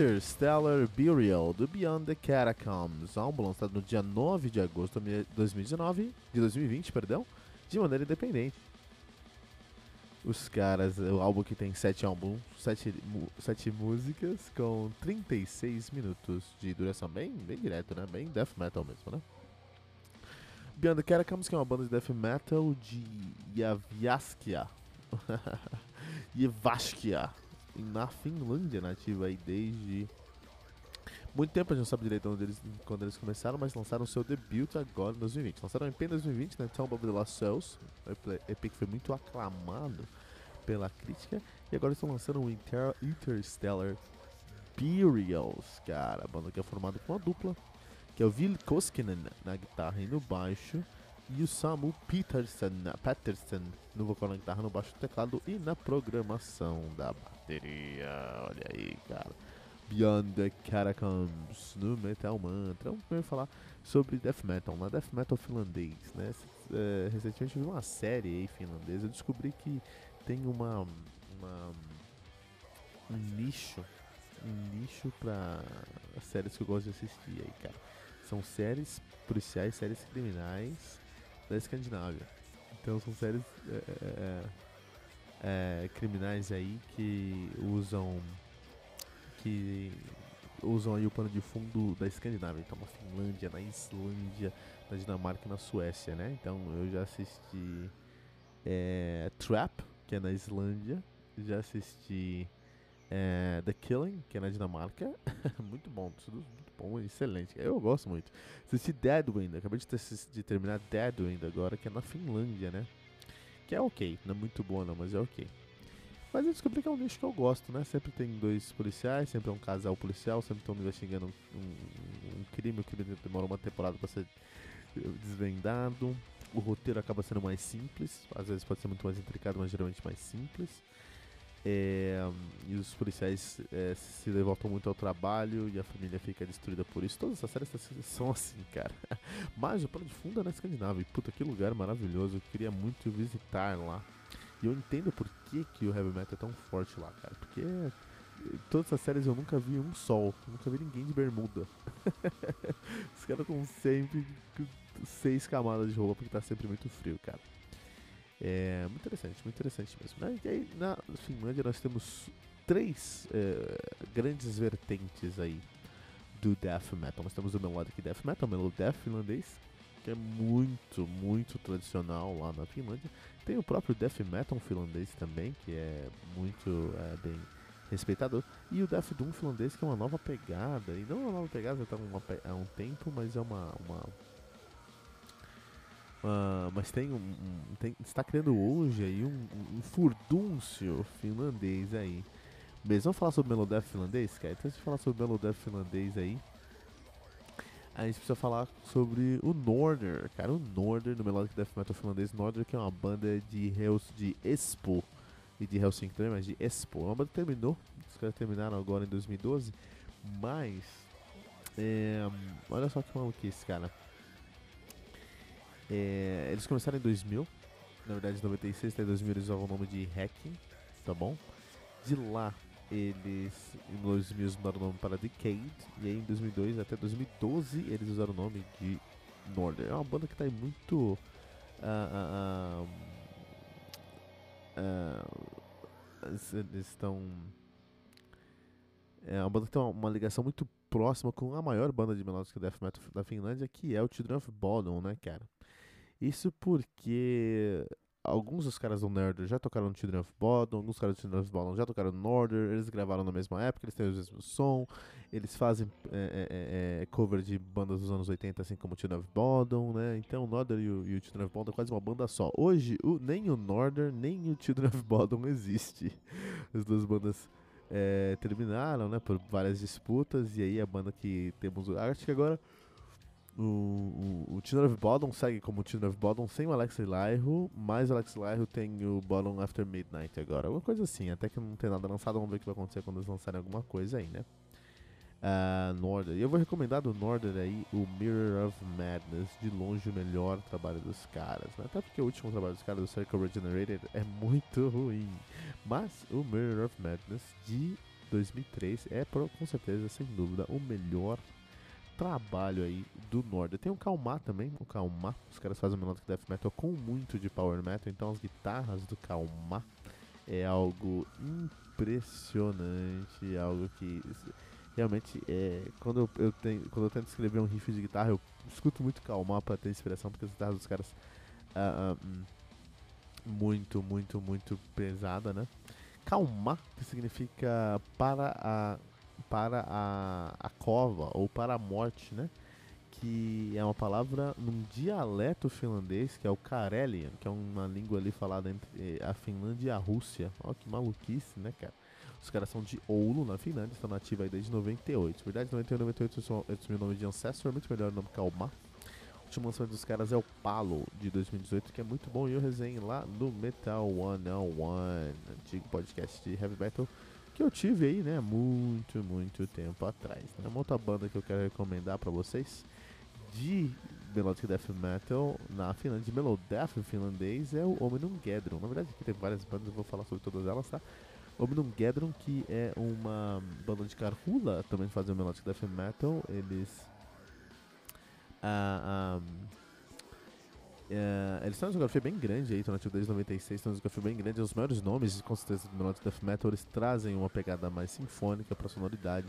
Interstellar Burial do Beyond the Catacombs, álbum lançado no dia 9 de agosto de 2019, de 2020, perdão, de maneira independente. Os caras, o álbum que tem 7 álbuns, 7, 7 músicas com 36 minutos de duração, bem, bem direto, né? Bem death metal mesmo, né? Beyond the Catacombs, que é uma banda de death metal de Yavaskia. Yevaskia na Finlândia nativa aí desde muito tempo, a gente não sabe direito onde eles, quando eles começaram, mas lançaram seu debut agora em 2020. Lançaram em EP em 2020, né? Tomb of the Lost Souls, EP que foi muito aclamado pela crítica, e agora estão lançando o Inter Interstellar Burials, cara, a banda que é formada com uma dupla, que é o Vil Koskinen na guitarra e no baixo, e o Samu Peterson, Peterson no vocal na guitarra, no baixo, no teclado e na programação da bateria. Olha aí, cara. Beyond the Catacombs no Metal Mantra. Vamos primeiro falar sobre Death Metal, na Death Metal finlandês, né? É, recentemente eu vi uma série aí finlandesa, eu descobri que tem uma, uma um nicho, um nicho para séries que eu gosto de assistir aí, cara. São séries policiais, séries criminais da Escandinávia. Então são séries é, é, é, criminais aí que usam que usam aí o pano de fundo da Escandinávia. Então na Finlândia, na Islândia, na Dinamarca e na Suécia, né? Então eu já assisti é, Trap, que é na Islândia. Já assisti é, The Killing, que é na Dinamarca. muito bom, tudo muito bom, excelente. Eu gosto muito. Assisti Deadwind, acabei de, ter, de terminar Deadwind agora, que é na Finlândia, né? Que é ok, não é muito boa não, mas é ok. Mas eu descobri que é um nicho que eu gosto, né? Sempre tem dois policiais, sempre é um casal policial, sempre estão investigando um, um, um crime, o crime demora uma temporada para ser desvendado. O roteiro acaba sendo mais simples, às vezes pode ser muito mais intricado, mas geralmente mais simples. É, e os policiais é, se devotam muito ao trabalho e a família fica destruída por isso. Todas essas séries são assim, cara. Mas o plano de fundo é na Escandinávia. E puta, que lugar maravilhoso. Eu queria muito visitar lá. E eu entendo por que, que o heavy metal é tão forte lá, cara. Porque todas essas séries eu nunca vi um sol. Nunca vi ninguém de bermuda. Os caras com sempre seis camadas de roupa porque tá sempre muito frio, cara. É muito interessante, muito interessante mesmo. E aí, na Finlândia nós temos três é, grandes vertentes aí do death metal. Nós temos o melodic death metal, o melodic death finlandês, que é muito, muito tradicional lá na Finlândia. Tem o próprio death metal finlandês também, que é muito é, bem respeitado. E o death doom finlandês, que é uma nova pegada. E não é uma nova pegada, já está há um tempo, mas é uma, uma Uh, mas tem um, tem, está criando hoje aí um, um furdúncio finlandês aí. Mesmo vamos falar sobre o Melodef finlandês, cara? Então, se falar sobre o Melodef finlandês aí, a gente precisa falar sobre o Norder, cara. O Norder, no Melodic Death Metal finlandês, Norder que é uma banda de Hells de Expo e de Helsinki também, mas de Expo. É uma banda que terminou, os caras terminaram agora em 2012, mas é, olha só que maluquice, cara. É, eles começaram em 2000, na verdade em 96 até 2000 eles usavam o nome de Hacking, tá bom? De lá eles em 2000 mudaram o nome para Decade e aí em 2002 até 2012 eles usaram o nome de Northern. É uma banda que está muito uh, uh, uh, eles estão é uma banda que tem uma, uma, ligação muito próxima com a maior banda de melodic death metal da Finlândia, que é o Children of Bodom, né, cara? Isso porque alguns dos caras do Nerder já tocaram no Children of Bodom, alguns caras do Children of Bodom já tocaram no Norder, eles gravaram na mesma época, eles têm o mesmo som, eles fazem é, é, é, cover de bandas dos anos 80, assim como o Children of Bodom, né? Então o Norder e o, e o Children of Bodom é quase uma banda só. Hoje, o, nem o Norder nem o Children of Bodom existe. As duas bandas é, terminaram, né, por várias disputas, e aí a banda que temos, acho que agora o, o, o Children of Bodom segue como Children of Bodom sem o Alex Lyro, mas o Alex Lyro tem o Bodom After Midnight agora, alguma coisa assim, até que não tem nada lançado, vamos ver o que vai acontecer quando eles lançarem alguma coisa aí, né. Uh, Northern. E eu vou recomendar do Northern aí o Mirror of Madness, de longe o melhor trabalho dos caras, né? Até porque o último trabalho dos caras do Circle Regenerated é muito ruim. Mas o Mirror of Madness de 2003 é com certeza, sem dúvida, o melhor trabalho aí do Northern. Tem o Kalmar também, o Kalmar. Os caras fazem um melodic death metal com muito de power metal, então as guitarras do Kalmar é algo impressionante, algo que realmente é, quando eu, tenho, quando eu tento escrever um riff de guitarra, eu escuto muito calmar para ter inspiração, porque as guitarras dos caras uh, muito, muito, muito pesada, né? Calmar, que significa para a para a, a cova ou para a morte, né? Que é uma palavra num dialeto finlandês, que é o Karelian, que é uma língua ali falada entre a Finlândia e a Rússia. Olha que maluquice, né, cara? Os caras são de Oulu, na Finlândia, estão nativos aí desde 98. Verdade, 98 98 eu assumi o nome de Ancestor, muito melhor o nome que Almar. O último lançamento dos caras é o Palo, de 2018, que é muito bom e eu resenho lá no Metal 101, antigo podcast de heavy metal que eu tive aí, né, muito, muito tempo atrás. Né? Uma outra banda que eu quero recomendar para vocês de Melodic Death Metal na Finlândia, de Melodeath finlandês, é o Omnium Gedron. Na verdade, aqui tem várias bandas, eu vou falar sobre todas elas, tá? Omnium Gedron, que é uma banda de Karhula, também fazem melodic death metal, eles... Uh, um, uh, eles têm uma discografia bem grande aí, estão nativos desde 96, têm uma discografia bem grande, os maiores nomes, com certeza, do melodic death metal, eles trazem uma pegada mais sinfônica para a sonoridade,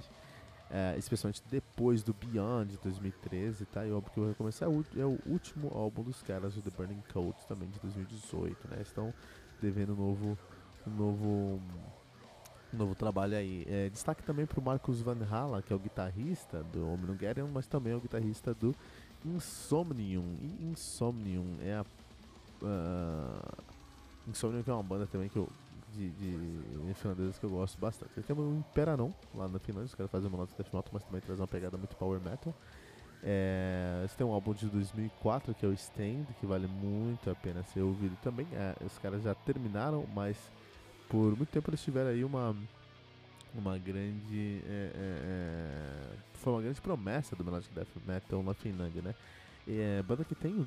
uh, especialmente depois do Beyond de 2013, tá? E o álbum que eu recomendo é é o último álbum dos caras, o The Burning Cold, também de 2018, né? Estão devendo um novo, um novo novo trabalho aí. É, destaque também para o Marcus Van Hala, que é o guitarrista do Omnigerion, mas também é o guitarrista do Insomnium. E Insomnium é a. Uh, Insomnium que é uma banda também que eu. De, de que eu gosto bastante. Tem o Imperanon lá na Finlândia, os caras fazem uma nota de metal, mas também traz uma pegada muito power metal. É, eles têm um álbum de 2004 que é o Stand, que vale muito a pena ser ouvido também. É, os caras já terminaram, mas por muito tempo eles tiveram aí uma uma grande é, é, é, foi uma grande promessa do melodic death metal na Finlândia, né? É banda que tem o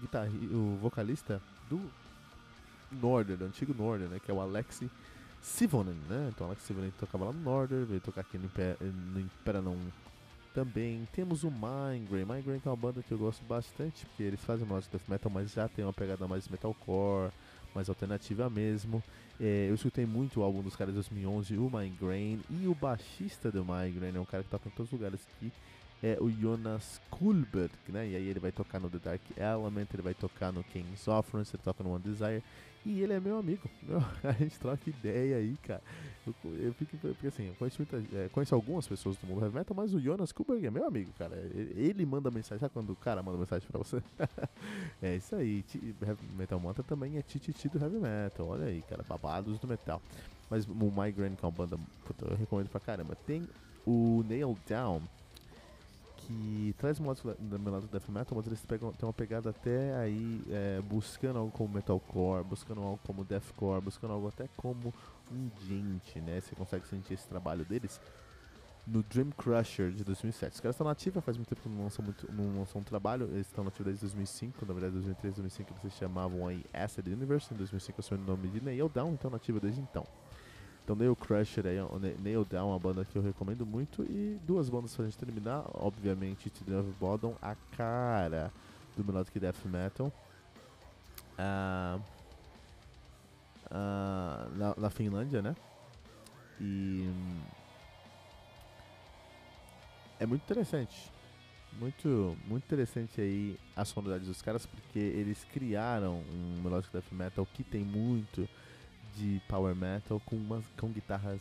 o vocalista do Northern, do antigo Northern, né? Que é o Alexi Sivonen, né? Então o Alex Sivonen tocava lá no Northern, veio tocar aqui no, Imper no Imperanon também. Temos o Migraine que é uma banda que eu gosto bastante, porque eles fazem melodic death metal, mas já tem uma pegada mais metalcore, mais alternativa mesmo. É, eu escutei muito o álbum dos caras de 2011, o Migraine, e o baixista do Migraine é um cara que toca em todos os lugares aqui, é o Jonas Kulberg, né? E aí ele vai tocar no The Dark Element, ele vai tocar no King's Offense, ele toca no One Desire, e ele é meu amigo, meu, a gente troca ideia aí, cara. Eu, eu fico, porque assim, eu conheço, muita, é, conheço algumas pessoas do mundo heavy metal, mas o Jonas Kuberg é meu amigo, cara. Ele, ele manda mensagem, sabe quando o cara manda mensagem pra você? é isso aí. Metal Manta também é tititi do heavy metal, olha aí, cara, babados do metal. Mas o Migraine, que é uma banda, puta, eu recomendo pra caramba. Tem o Nail Down, que traz música da melódica death metal, mas eles pegam, tem uma pegada até aí é, buscando algo como metalcore, buscando algo como deathcore, buscando algo até como um gente, né? Você consegue sentir esse trabalho deles no Dream Crusher de 2007. Os caras estão nativos, faz muito tempo que não lançam, muito, não lançam um trabalho, eles estão nativos desde 2005, na verdade 2003, 2005 eles se chamavam aí Acid Universe, em 2005 assumiram o nome de Nail Down, então nativo desde então. Então Nail Crusher aí, Nail Down é uma banda que eu recomendo muito. E duas bandas pra gente terminar, obviamente Children of Bodom, a cara do Melodic Death Metal. Uh, uh, na, na, Finlândia, né? E é muito interessante. Muito, muito interessante aí a sonoridade dos caras, porque eles criaram um Melodic Death Metal que tem muito de power metal com, umas, com guitarras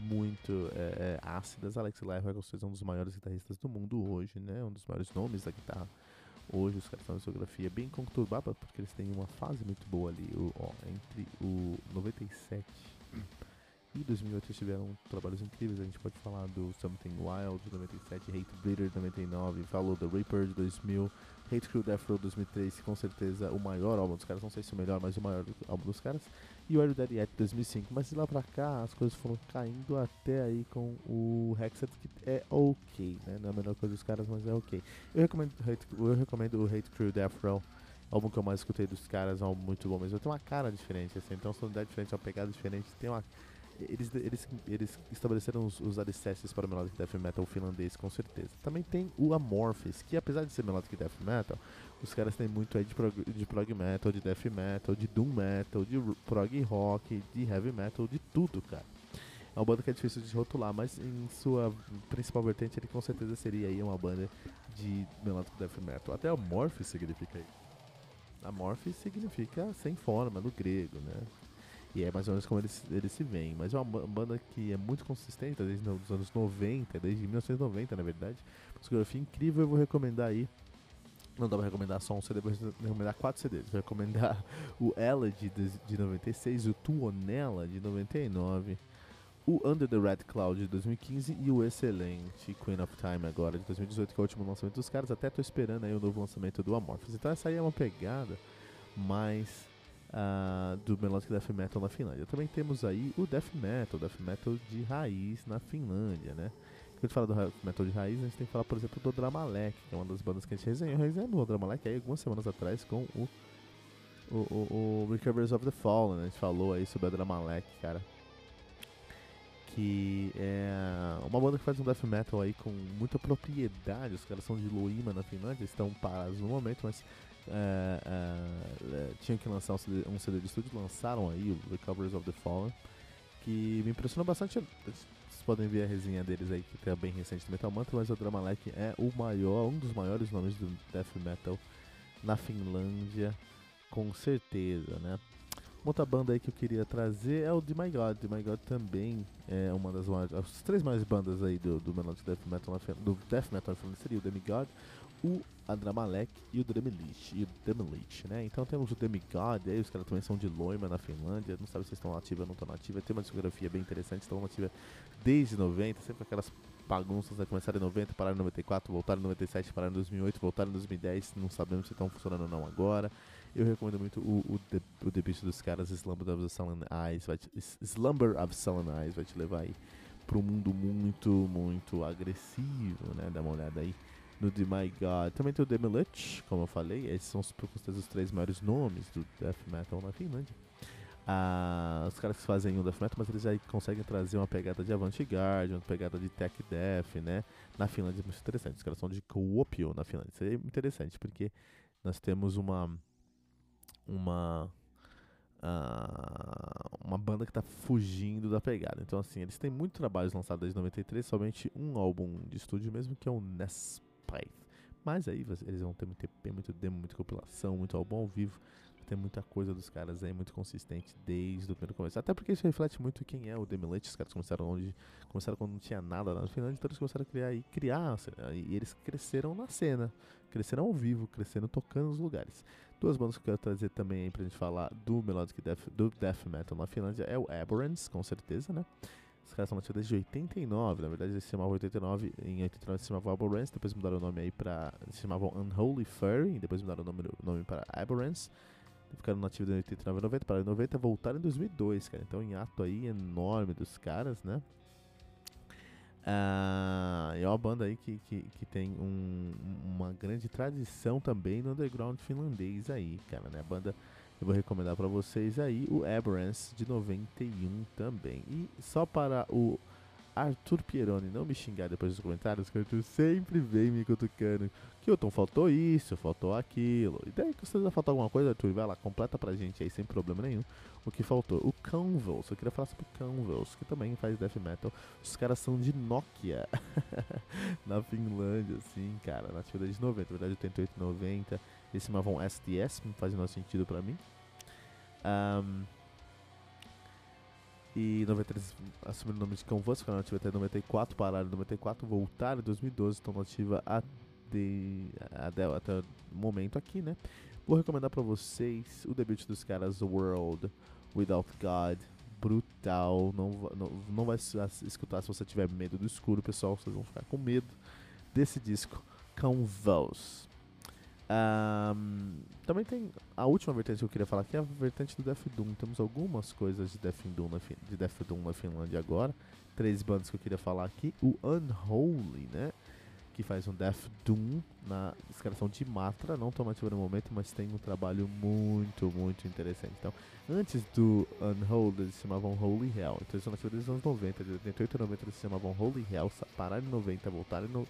muito é, é, ácidas. Alex Lifehack é um dos maiores guitarristas do mundo hoje, né? Um dos maiores nomes da guitarra. Hoje os caras têm uma discografia bem conturbada porque eles têm uma fase muito boa ali, o, ó, entre o 97 E em 2008 eles tiveram trabalhos incríveis, a gente pode falar do Something Wild de 97, Hate Breeder de 99, Follow the Reaper de 2000, Hate Crew Death Row 2003, com certeza o maior álbum dos caras, não sei se o melhor, mas o maior álbum dos caras, e o Are Dead Yet 2005. Mas de lá pra cá as coisas foram caindo até aí com o Hexed, que é ok, né? Não é a melhor coisa dos caras, mas é ok. Eu recomendo, eu recomendo o Hate Crew Death Row álbum que eu mais escutei dos caras, é um álbum muito bom mesmo. Tem uma cara diferente, assim, tem uma sonoridade diferente, uma pegada diferente, tem uma. Eles, eles, eles estabeleceram os, os alicerces para o melodic death metal finlandês, com certeza. Também tem o Amorphis, que apesar de ser melodic death metal, os caras têm muito aí de prog, de prog metal, de death metal, de doom metal, de prog rock, de heavy metal, de tudo, cara. É uma banda que é difícil de rotular, mas em sua principal vertente ele com certeza seria aí uma banda de melodic death metal. Até Amorphis significa isso. Amorphis significa sem forma no grego, né? E é mais ou menos como eles, eles se veem. Mas é uma banda que é muito consistente desde os anos 90, desde 1990 na verdade. Discografia incrível, eu vou recomendar aí. Não dá pra recomendar só um CD, vou recomendar quatro CDs. Vou recomendar o Ella de, de 96, o Tuonela de 99, o Under the Red Cloud de 2015 e o excelente Queen of Time agora de 2018, que é o último lançamento dos caras. Até tô esperando aí o novo lançamento do Amorphous. Então essa aí é uma pegada mais uh, do Melodic Death Metal na Finlândia. Também temos aí o Death Metal, Death Metal de raiz na Finlândia, né? Quando a gente fala do Death Metal de raiz, a gente tem que falar, por exemplo, do Dramalek, que é uma das bandas que a gente resenhou. Resenhou o Dramalek aí algumas semanas atrás com o, o, o, o of the Fallen. Né? A gente falou aí sobre a Dramalek, cara que é uma banda que faz um death metal aí com muita propriedade. Os caras são de Loima na Finlândia, estão parados no momento, mas é, é, é, tinham que lançar um CD, um CD de estúdio, lançaram aí o Recoveries of the Fallen, que me impressionou bastante. Vocês podem ver a resenha deles aí, que é bem recente do Metal Mantra, mas o Dramalek é o maior, um dos maiores nomes do death metal na Finlândia, com certeza, né? Uma outra banda aí que eu queria trazer é o The My God. The My God também é uma das maiores, as três maiores bandas aí do, do Melodic Death Metal, do Death Metal seria o Demigod, o Andramalek e o Dremelich, e o Dremelich, né? Então temos o Demigod, aí os caras também são de Loima, na Finlândia, não sabe se estão ativos ou não estão nativos, tem uma discografia bem interessante, estão nativa desde 90, sempre aquelas bagunças, né? Começaram em 90, pararam em 94, voltaram em 97, pararam em 2008, voltaram em 2010, não sabemos se estão funcionando ou não agora. Eu recomendo muito o, o, de, o dos caras, Slumber of Sullen Eyes, vai te, Slumber of Sullen Eyes, vai te levar aí para um mundo muito, muito agressivo, né? Dá uma olhada aí no The My God. Também tem o Demilich, como eu falei, esses são os, os três maiores nomes do Death Metal na Finlândia. Ah, os caras que fazem o Death Metal, mas eles já conseguem trazer uma pegada de Avant-Garde, uma pegada de Tech Death, né? Na Finlândia é muito interessante. Os caras são de Kuopio na Finlândia. Isso é interessante, porque nós temos uma uma uh, uma banda que está fugindo da pegada. Então assim, eles têm muitos trabalhos lançados desde 93, somente um álbum de estúdio mesmo que é o Mas aí eles vão ter muito EP, muito demo, muita compilação, muito álbum ao vivo. Tem muita coisa dos caras aí, muito consistente desde o primeiro começo. Até porque isso reflete muito quem é o Demilet. Os caras começaram onde começaram quando não tinha nada lá no Finlândia, então eles começaram a criar e criar. E eles cresceram na cena, cresceram ao vivo, cresceram tocando nos lugares. Duas bandas que eu quero trazer também aí pra gente falar do Melodic Death, do Death Metal na Finlândia é o Aberrance, com certeza, né? Os caras são nativos desde 89, na verdade eles se chamavam 89, em 89 se chamavam Aberrance, depois mudaram o nome aí pra. se chamavam Unholy Furry, depois mudaram o nome, nome para Aberrance. Ficaram nativos em 89 e 90, para 90 voltaram em 2002, cara. Então, em ato aí enorme dos caras, né? Uh, é uma banda aí que, que, que tem um, uma grande tradição também no underground finlandês aí, cara, né? A banda eu vou recomendar para vocês aí o Aberrance de 91 também. E só para o Arthur Pieroni não me xingar depois dos comentários, que o Arthur sempre vem me cutucando. Kilton, faltou isso, faltou aquilo. E daí que você vai faltar alguma coisa, Arthur, vai lá, completa pra gente aí sem problema nenhum. O que faltou? O Canvels, eu queria falar sobre o Canvels, que também faz death metal. Os caras são de Nokia, na Finlândia, assim, cara, nativa desde 90, na verdade 88 90. Eles chamavam STS, não faz o sentido pra mim. Um, e 93 assumiram o nome de Canvas, ficaram nativa até 94, pararam em 94, voltaram em 2012, estão nativa até, até, até o momento aqui, né? Vou recomendar para vocês o debut dos caras World Without God brutal. Não, não, não vai escutar se você tiver medo do escuro, pessoal. Vocês vão ficar com medo desse disco Convulse. Um, também tem a última vertente que eu queria falar, que é a vertente do Death Doom. Temos algumas coisas de Death Doom na, de Death Doom na Finlândia agora. Três bandas que eu queria falar aqui. O Unholy, né? Que faz um Death Doom na escalação de Matra. Não tão ativa no momento, mas tem um trabalho muito, muito interessante. Então, antes do Unholy, eles se chamavam Holy Hell. Então, eles são nativos dos anos 90. De 88 a 90, eles se chamavam Holy Hell. Pararam em 90, voltaram no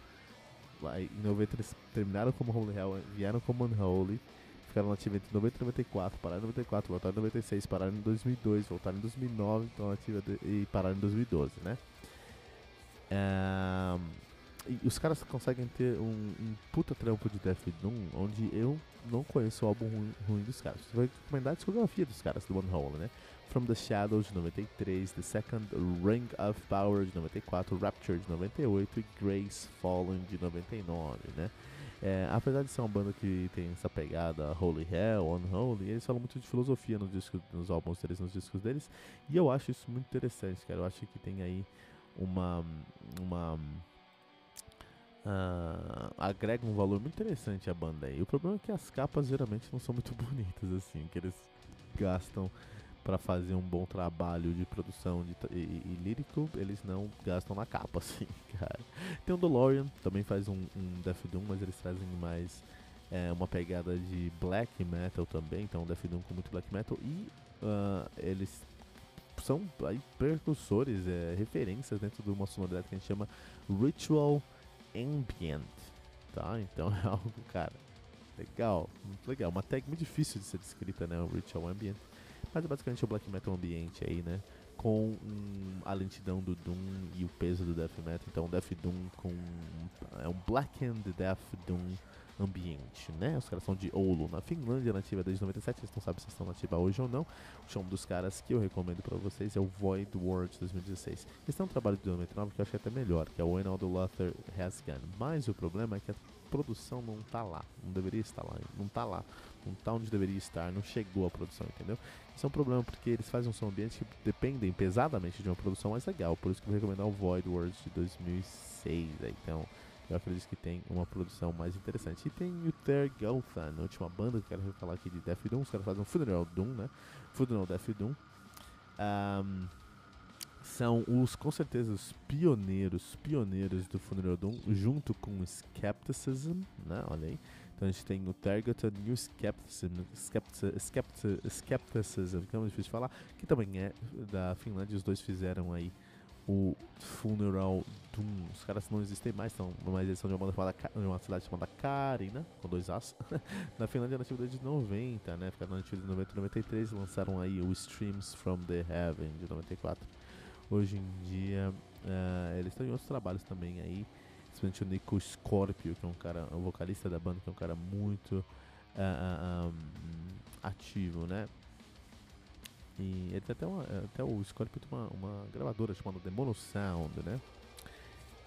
Aí, em 90 eles terminaram como Holy Hell, vieram como Unholy, ficaram nativos entre 90 e 94, pararam em 94, voltaram em 96, pararam em 2002, voltaram em 2009, então ativa e pararam em 2012, né? Um, e os caras conseguem ter um, um, puta trampo de Death Doom, onde eu não conheço o álbum ruim, ruim dos caras. Você vai recomendar a discografia dos caras do Unholy, né? From the Shadows de 93, The Second Ring of Power de 94, Rapture de 98 e Grace Fallen de 99, né? É, apesar de ser uma banda que tem essa pegada Holy Hell, Unholy, eles falam muito de filosofia nos, discos, nos álbuns deles, nos discos deles, e eu acho isso muito interessante, cara. Eu acho que tem aí uma. uma uh, agrega um valor muito interessante à banda aí. O problema é que as capas geralmente não são muito bonitas, assim, que eles gastam para fazer um bom trabalho de produção de, e, e, lírico, eles não gastam na capa, assim, cara. Tem o DeLorean, também faz um, um Death Doom, mas eles trazem mais é, uma pegada de black metal também, então Death Doom com muito black metal, e uh, eles são aí precursores, é, referências dentro de uma sonoridade que a gente chama Ritual Ambient, tá? Então é algo, cara, legal, muito legal. Uma tag muito difícil de ser descrita, né, o Ritual Ambient. Mas é basicamente o black metal ambiente aí, né? Com um, a lentidão do Doom e o peso do death metal. Então, Death Doom com. É um blackened Death Doom ambiente, né? Os caras são de Oulu, na Finlândia, nativa desde 97, eles não sabem se estão nativa hoje ou não. O chão dos caras que eu recomendo para vocês é o Void World 2016. Esse tem um trabalho de 2009 que eu achei até melhor, que é o When All the Luther Has Gone. Mas o problema é que a produção não tá lá, não deveria estar lá, não tá lá, não tá onde deveria estar, não chegou a produção, entendeu? Isso é um problema porque eles fazem um som ambiente que dependem pesadamente de uma produção mais legal, por isso que eu vou recomendar o Void World de 2006, então eu acredito que tem uma produção mais interessante. E tem o Tergelthan, a última banda que eu quero falar aqui de Death Doom, os caras fazem um Funeral Doom, né? Funeral Death Doom. Um, são os, com certeza, os pioneiros, pioneiros do Funeral Doom, junto com o Skepticism, né? Olha aí. Então a gente tem o Targeted New Skepticism, Skepticism, Skepticism, que é muito difícil de falar, que também é da Finlândia. Os dois fizeram aí o Funeral Doom. Os caras não existem mais, são numa edição de uma banda chamada, de uma cidade chamada Karina, com dois As. na Finlândia, na atividade de 90, né? Ficaram na atividade de 90 e 93 lançaram aí o Streams from the Heaven de 94. Hoje em dia, uh, eles têm outros trabalhos também aí. Principalmente o Nico Scorpio, que é um cara, um vocalista da banda, que é um cara muito uh, uh, um, ativo, né? E ele tem até, uma, até o Scorpio tem uma, uma gravadora chamada Demono Sound, né?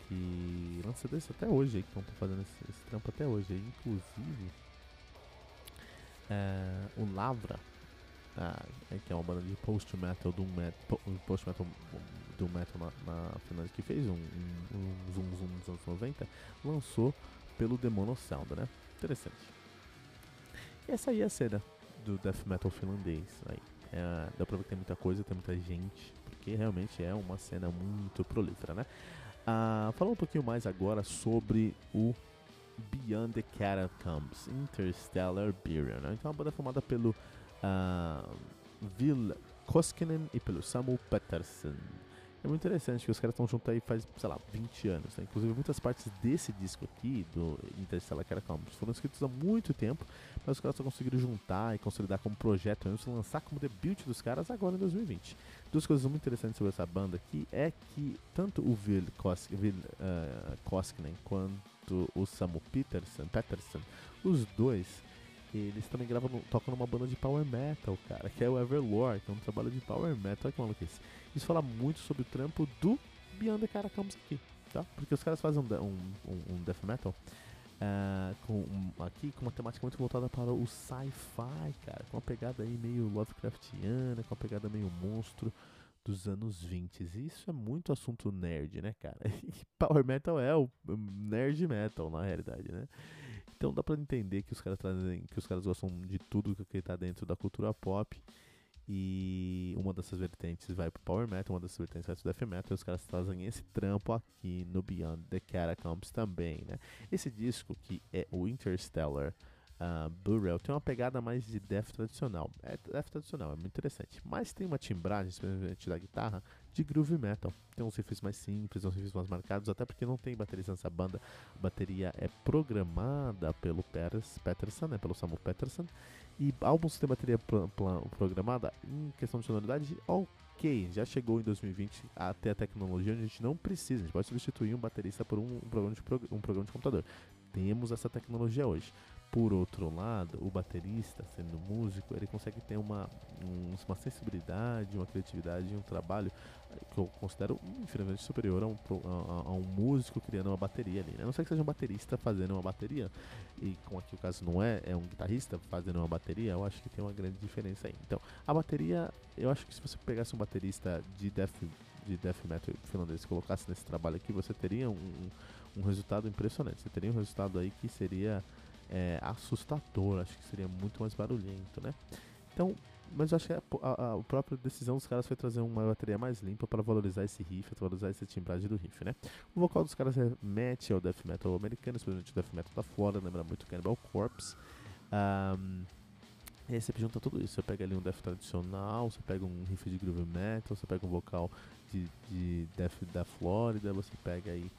Que lança desse até hoje, aí, que estão fazendo esse, esse, trampo até hoje. Inclusive, é, o Lavra, ah, que é uma banda de post-metal, do metal, post-metal do metal na, na Finlândia, que fez um, um, um anos 90, lançou pelo Demono Sound, né? Interessante. E essa aí é a cena do death metal finlandês. Aí. É, dá pra ver que tem muita coisa, tem muita gente, porque realmente é uma cena muito prolífera, né? Ah, falando um pouquinho mais agora sobre o Beyond the Catacombs, Interstellar Burial, né? Então, é uma banda formada pelo uh, Vil Koskinen e pelo Samu Pettersen. É muito interessante que os caras estão juntos aí faz, sei lá, 20 anos. Né? Inclusive, muitas partes desse disco aqui, do Interstellar Catacombs, foram escritos há muito tempo, mas os caras só conseguiram juntar e consolidar como projeto de lançar como debut dos caras agora em 2020. Duas coisas muito interessantes sobre essa banda aqui é que tanto o Vil, Kos Vil uh, Koskinen quanto o Samu Peterson, Peterson, os dois eles também gravam, tocam numa banda de power metal, cara, que é o Everlore, que é um trabalho de power metal, olha que maluquice. Isso fala muito sobre o trampo do Beyond the Catacombs aqui, tá? Porque os caras fazem um, um, um death metal uh, com, aqui com uma temática muito voltada para o sci-fi, cara, com uma pegada aí meio Lovecraftiana, com uma pegada meio monstro, dos anos 20. E isso é muito assunto nerd, né, cara? E Power Metal é o nerd metal, na realidade, né? Então dá pra entender que os caras trazem, que os caras gostam de tudo que tá dentro da cultura pop. E uma dessas vertentes vai pro Power Metal, uma dessas vertentes vai pro Death Metal, e os caras trazem esse trampo aqui no Beyond the Catacombs também, né? Esse disco que é o Interstellar uh, tem uma pegada mais de death tradicional. É death tradicional, é muito interessante. Mas tem uma timbragem, especialmente da guitarra, de groove metal. Tem uns riffs mais simples, uns riffs mais marcados, até porque não tem baterista nessa banda. A bateria é programada pelo Peters, Peterson, né, pelo Samuel Peterson. E álbuns tem bateria programada em questão de sonoridade, ok, já chegou em 2020 até a tecnologia onde a gente não precisa, a gente pode substituir um baterista por um, um programa, de, um programa de computador. Temos essa tecnologia hoje. Por outro lado, o baterista, sendo músico, ele consegue ter uma, um, uma sensibilidade, uma criatividade, um trabalho que eu considero infinitamente superior a um, a, a um músico criando uma bateria ali. Né? A não sei que seja um baterista fazendo uma bateria, e como aqui o caso não é, é um guitarrista fazendo uma bateria, eu acho que tem uma grande diferença aí. Então, a bateria, eu acho que se você pegasse um baterista de death, de death metal finlandês e colocasse nesse trabalho aqui, você teria um, um resultado impressionante. Você teria um resultado aí que seria é, assustador, acho que seria muito mais barulhento, né? Então, mas eu acho que a, a, a, própria decisão dos caras foi trazer uma bateria mais limpa para valorizar esse riff, para valorizar essa timbragem do riff, né? O vocal dos caras remete ao death metal americano, especialmente o death metal da fora, lembra muito Cannibal Corpse. Um, e aí você junta tudo isso, você pega ali um death tradicional, você pega um riff de groove metal, você pega um vocal de, de death da Flórida, você pega aí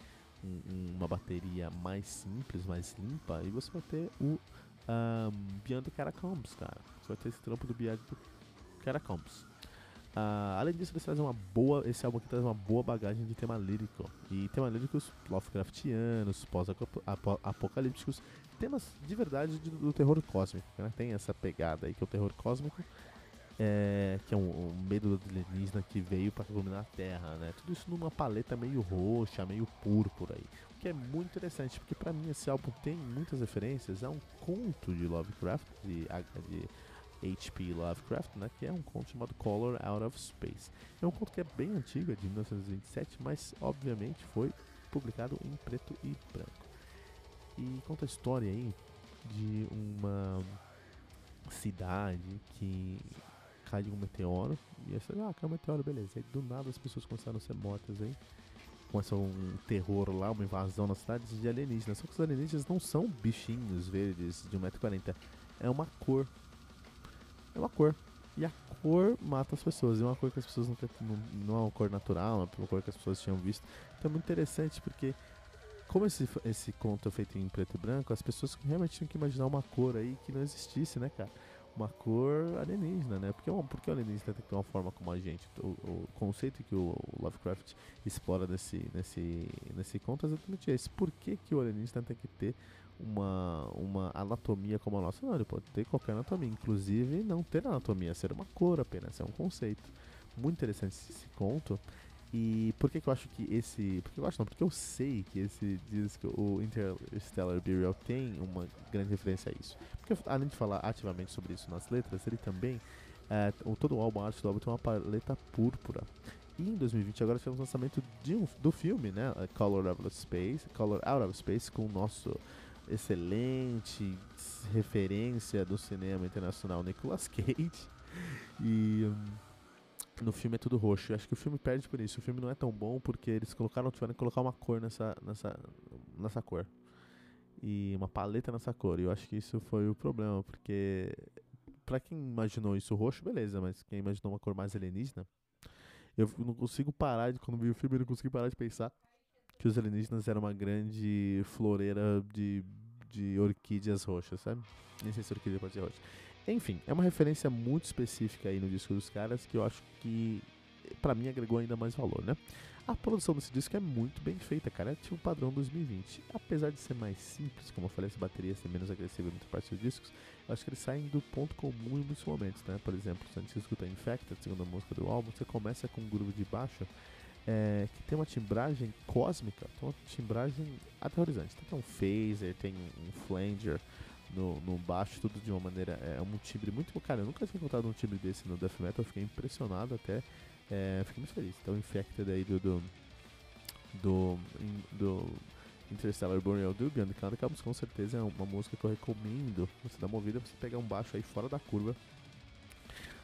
um, uma bateria mais simples, mais limpa, e você vai ter o um, Beyond the Catacombs, cara. Você vai ter esse trampo do Beyond Catacombs. Uh, além disso, eles trazem uma boa. Esse álbum aqui traz uma boa bagagem de tema lírico. E tema líricos Lovecraftianos, pós-apocalípticos, temas de verdade do, do terror cósmico. Né? Tem essa pegada aí que é o terror cósmico é, que é um, um, medo do alienígena que veio para dominar a Terra, né? Tudo isso numa paleta meio roxa, meio púrpura aí. O que é muito interessante, porque para mim esse álbum tem muitas referências a um conto de Lovecraft, de, de H.P. Lovecraft, né? Que é um conto chamado Color Out of Space. É um conto que é bem antigo, é de 1927, mas obviamente foi publicado em preto e branco. E conta a história aí de uma cidade que cai um meteoro. E aí você, ah, caiu um meteoro, beleza. E aí do nada as pessoas começaram a ser mortas aí. Começa um terror lá, uma invasão na cidade de alienígenas. Só que os alienígenas não são bichinhos verdes de 1,40m. É uma cor. É uma cor. E a cor mata as pessoas. É uma cor que as pessoas não, não, não é uma cor natural, é uma cor que as pessoas tinham visto. Então é muito interessante porque como esse, esse conto é feito em preto e branco, as pessoas realmente tinham que imaginar uma cor aí que não existisse, né, cara? Uma cor alienígena, né? Porque, porque o alienígena tem que ter uma forma como a gente. O, o conceito que o Lovecraft explora nesse, nesse, nesse conto é exatamente esse. Por que, que o alienígena tem que ter uma, uma anatomia como a nossa? Não, ele pode ter qualquer anatomia, inclusive não ter anatomia, ser uma cor apenas, é um conceito. Muito interessante esse conto. E por que, que eu acho que esse. Por que eu acho não? Porque eu sei que esse disco, o Interstellar Burial, tem uma grande referência a isso. Porque além de falar ativamente sobre isso nas letras, ele também. É, todo o álbum, arte do álbum tem uma paleta púrpura. E em 2020 agora tivemos o lançamento um, do filme, né? Color Out of Space, Color Out of Space, com o nosso excelente referência do cinema internacional Nicolas Cage. E. Um, no filme é tudo roxo. Eu acho que o filme perde por isso. O filme não é tão bom porque eles colocaram, tiveram que colocar uma cor nessa, nessa, nessa cor. E uma paleta nessa cor. E eu acho que isso foi o problema, porque para quem imaginou isso roxo, beleza, mas quem imaginou uma cor mais alienígena, eu não consigo parar de quando vi o filme, eu não consigo parar de pensar que os alienígenas eram uma grande floreira de, de orquídeas roxas, sabe? Nem sei se orquídea pode ser roxa. Enfim, é uma referência muito específica aí no disco dos caras que eu acho que para mim agregou ainda mais valor, né? A produção desse disco é muito bem feita, cara. É tipo padrão 2020. Apesar de ser mais simples, como eu falei, essa bateria ser menos agressiva em muitas partes dos discos, eu acho que eles saem do ponto comum em muitos momentos, né? Por exemplo, se a gente escuta Infected, segunda música do álbum, você começa com um groove de baixo é, que tem uma timbragem cósmica, tem uma timbragem aterrorizante. Então, tem um phaser, tem um flanger, no, no baixo, tudo de uma maneira. É um timbre muito. Cara, eu nunca tinha encontrado um timbre desse no Death Metal, fiquei impressionado até É, fiquei muito feliz. Então, Infected aí do. do. do, do Interstellar Burial do Beyond Candicabs, com certeza é uma música que eu recomendo você dar uma ouvida pra você pegar um baixo aí fora da curva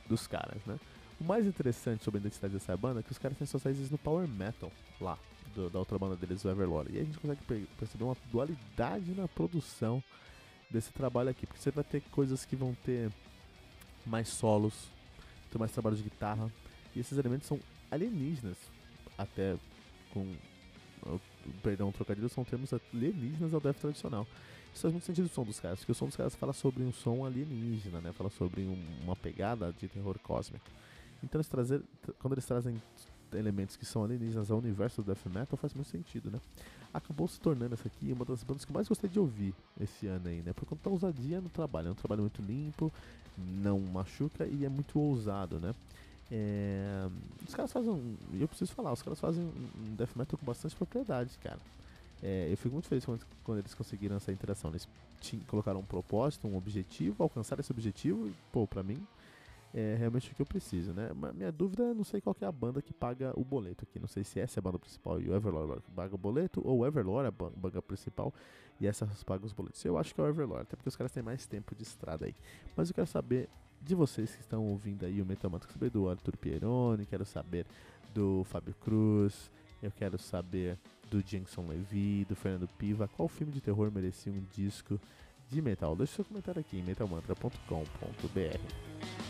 dos caras, né? O mais interessante sobre a identidade dessa banda é que os caras têm suas raízes no power metal lá, do, da outra banda deles, o Everlore. E a gente consegue perceber uma dualidade na produção desse trabalho aqui, porque você vai ter coisas que vão ter mais solos, ter mais trabalho de guitarra, e esses elementos são alienígenas, até com perdão, trocadilho são termos alienígenas ao death tradicional. Isso faz muito sentido o som dos caras, porque o som dos caras fala sobre um som alienígena, né? Fala sobre um, uma pegada de terror cósmico. Então eles trazer, quando eles trazem elementos que são alienígenas ao universo do death metal faz muito sentido, né? Acabou se tornando essa aqui uma das bandas que eu mais gostei de ouvir esse ano aí, né? Por conta da ousadia no trabalho. É um trabalho muito limpo, não machuca e é muito ousado, né? É, os caras fazem. Eu preciso falar, os caras fazem um death metal com bastante propriedade, cara. É, eu fico muito feliz quando, eles conseguiram essa interação. Eles colocaram um propósito, um objetivo, alcançaram esse objetivo pô, pra mim, é realmente o que eu preciso, né? Mas minha dúvida é, não sei qual é a banda que paga o boleto aqui. Não sei se essa é a banda principal e o Everlord paga o boleto, ou o Everlord é a banda principal e essas pagam os boletos. Eu acho que é o Everlord, até porque os caras têm mais tempo de estrada aí. Mas eu quero saber de vocês que estão ouvindo aí o Metamanto, quero saber do Arthur Pieroni, quero saber do Fábio Cruz, eu quero saber do Jenson Levi, do Fernando Piva, qual filme de terror merecia um disco de metal? Deixe seu comentário aqui em metalmantra.com.br.